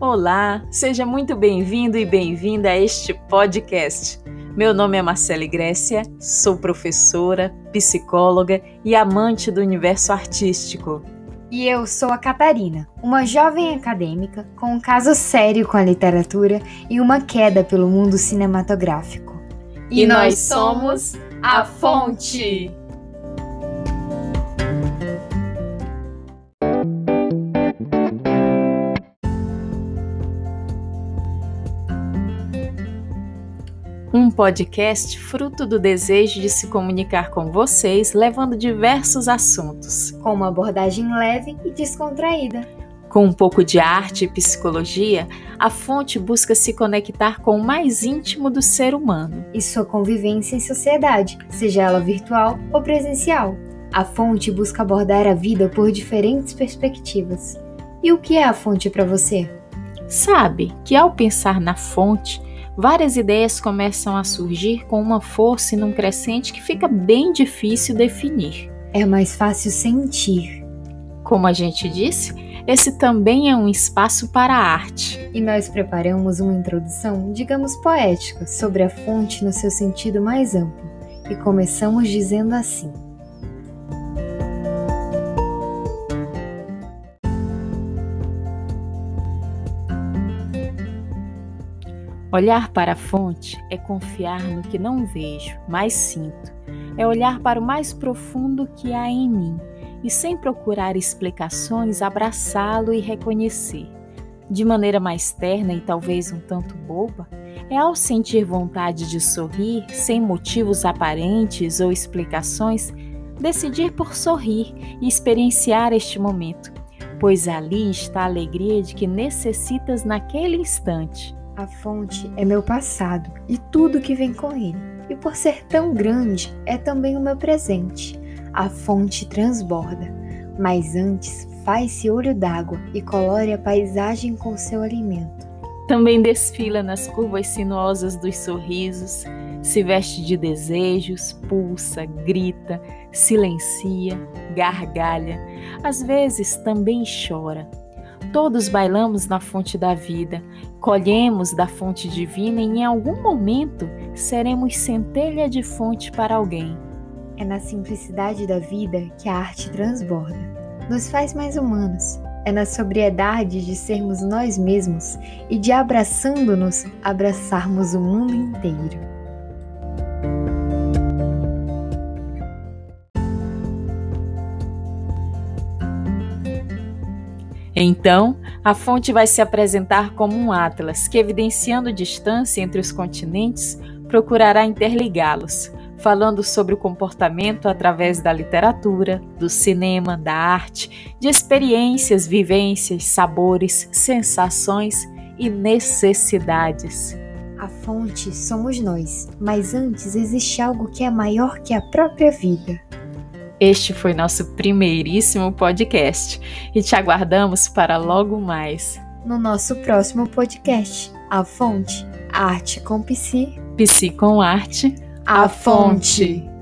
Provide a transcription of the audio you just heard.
Olá, seja muito bem-vindo e bem-vinda a este podcast. Meu nome é Marcele Grécia, sou professora, psicóloga e amante do universo artístico. E eu sou a Catarina, uma jovem acadêmica com um caso sério com a literatura e uma queda pelo mundo cinematográfico. E, e nós somos a Fonte! Um podcast fruto do desejo de se comunicar com vocês, levando diversos assuntos, com uma abordagem leve e descontraída. Com um pouco de arte e psicologia, a fonte busca se conectar com o mais íntimo do ser humano e sua convivência em sociedade, seja ela virtual ou presencial. A fonte busca abordar a vida por diferentes perspectivas. E o que é a fonte para você? Sabe que ao pensar na fonte, várias ideias começam a surgir com uma força e num crescente que fica bem difícil definir. É mais fácil sentir. Como a gente disse, esse também é um espaço para a arte. E nós preparamos uma introdução, digamos poética, sobre a fonte no seu sentido mais amplo. E começamos dizendo assim. Olhar para a fonte é confiar no que não vejo, mas sinto. É olhar para o mais profundo que há em mim e, sem procurar explicações, abraçá-lo e reconhecer. De maneira mais terna e talvez um tanto boba, é ao sentir vontade de sorrir, sem motivos aparentes ou explicações, decidir por sorrir e experienciar este momento, pois ali está a alegria de que necessitas naquele instante a fonte é meu passado e tudo que vem com ele. E por ser tão grande, é também o meu presente. A fonte transborda, mas antes faz-se olho d'água e colore a paisagem com seu alimento. Também desfila nas curvas sinuosas dos sorrisos, se veste de desejos, pulsa, grita, silencia, gargalha, às vezes também chora Todos bailamos na fonte da vida, colhemos da fonte divina e em algum momento seremos centelha de fonte para alguém. É na simplicidade da vida que a arte transborda, nos faz mais humanos. É na sobriedade de sermos nós mesmos e de abraçando-nos, abraçarmos o mundo inteiro. Então, a fonte vai se apresentar como um atlas que, evidenciando distância entre os continentes, procurará interligá-los, falando sobre o comportamento através da literatura, do cinema, da arte, de experiências, vivências, sabores, sensações e necessidades. A fonte somos nós, mas antes existe algo que é maior que a própria vida. Este foi nosso primeiríssimo podcast e te aguardamos para logo mais. No nosso próximo podcast, A Fonte, Arte com Psi. Psi com Arte, A, a fonte. fonte.